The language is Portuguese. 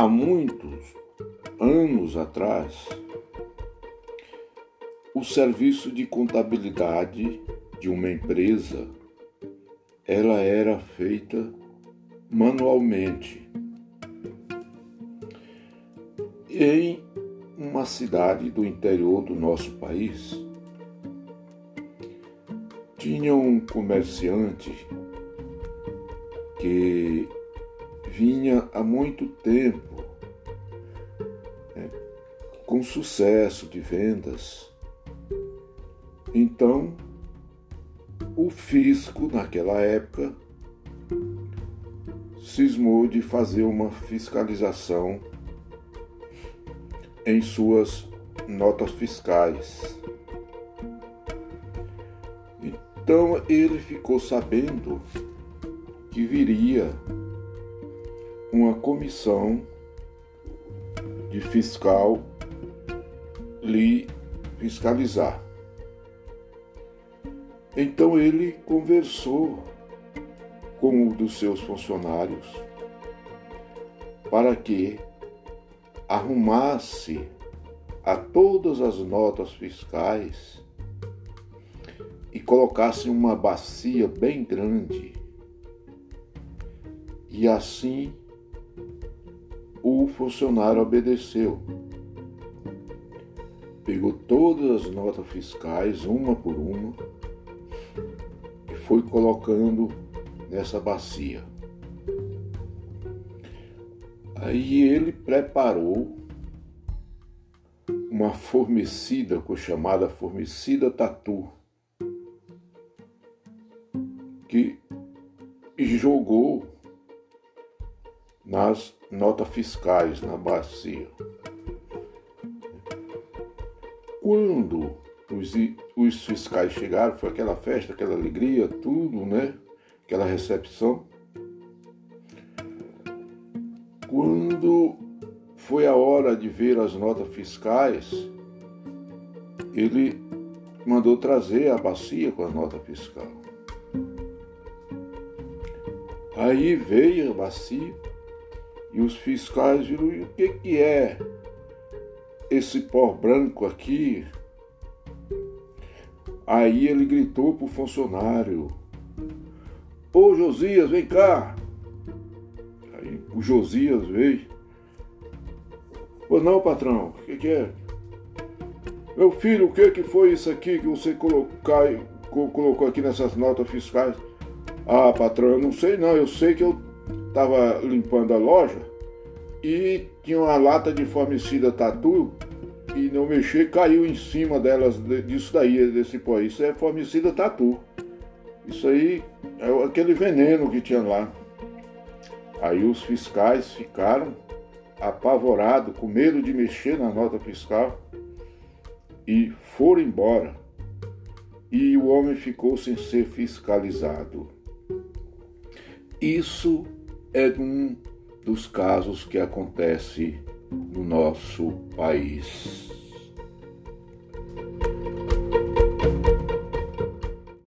há muitos anos atrás, o serviço de contabilidade de uma empresa ela era feita manualmente em uma cidade do interior do nosso país. Tinha um comerciante que vinha há muito tempo né, com sucesso de vendas. Então, o fisco, naquela época, cismou de fazer uma fiscalização em suas notas fiscais. Então ele ficou sabendo que viria uma comissão de fiscal lhe fiscalizar. Então ele conversou com um dos seus funcionários para que arrumasse a todas as notas fiscais e colocasse uma bacia bem grande. E assim o funcionário obedeceu. Pegou todas as notas fiscais, uma por uma, e foi colocando nessa bacia. Aí ele preparou uma formicida, chamada formicida tatu, que jogou nas notas fiscais na bacia. Quando os, os fiscais chegaram, foi aquela festa, aquela alegria, tudo, né? Aquela recepção. Quando foi a hora de ver as notas fiscais, ele mandou trazer a bacia com a nota fiscal. Aí veio a bacia e os fiscais viram, o que, que é esse pó branco aqui? Aí ele gritou para o funcionário, Ô Josias, vem cá! Aí o Josias veio. Ô não, patrão, o que, que é? Meu filho, o que, que foi isso aqui que você colocar, colocou aqui nessas notas fiscais? Ah, patrão, eu não sei não, eu sei que eu estava limpando a loja e tinha uma lata de formicida tatu e não mexer caiu em cima delas disso daí, desse pó. Isso é formicida tatu. Isso aí é aquele veneno que tinha lá. Aí os fiscais ficaram apavorados, com medo de mexer na nota fiscal e foram embora. E o homem ficou sem ser fiscalizado. Isso é um dos casos que acontece no nosso país.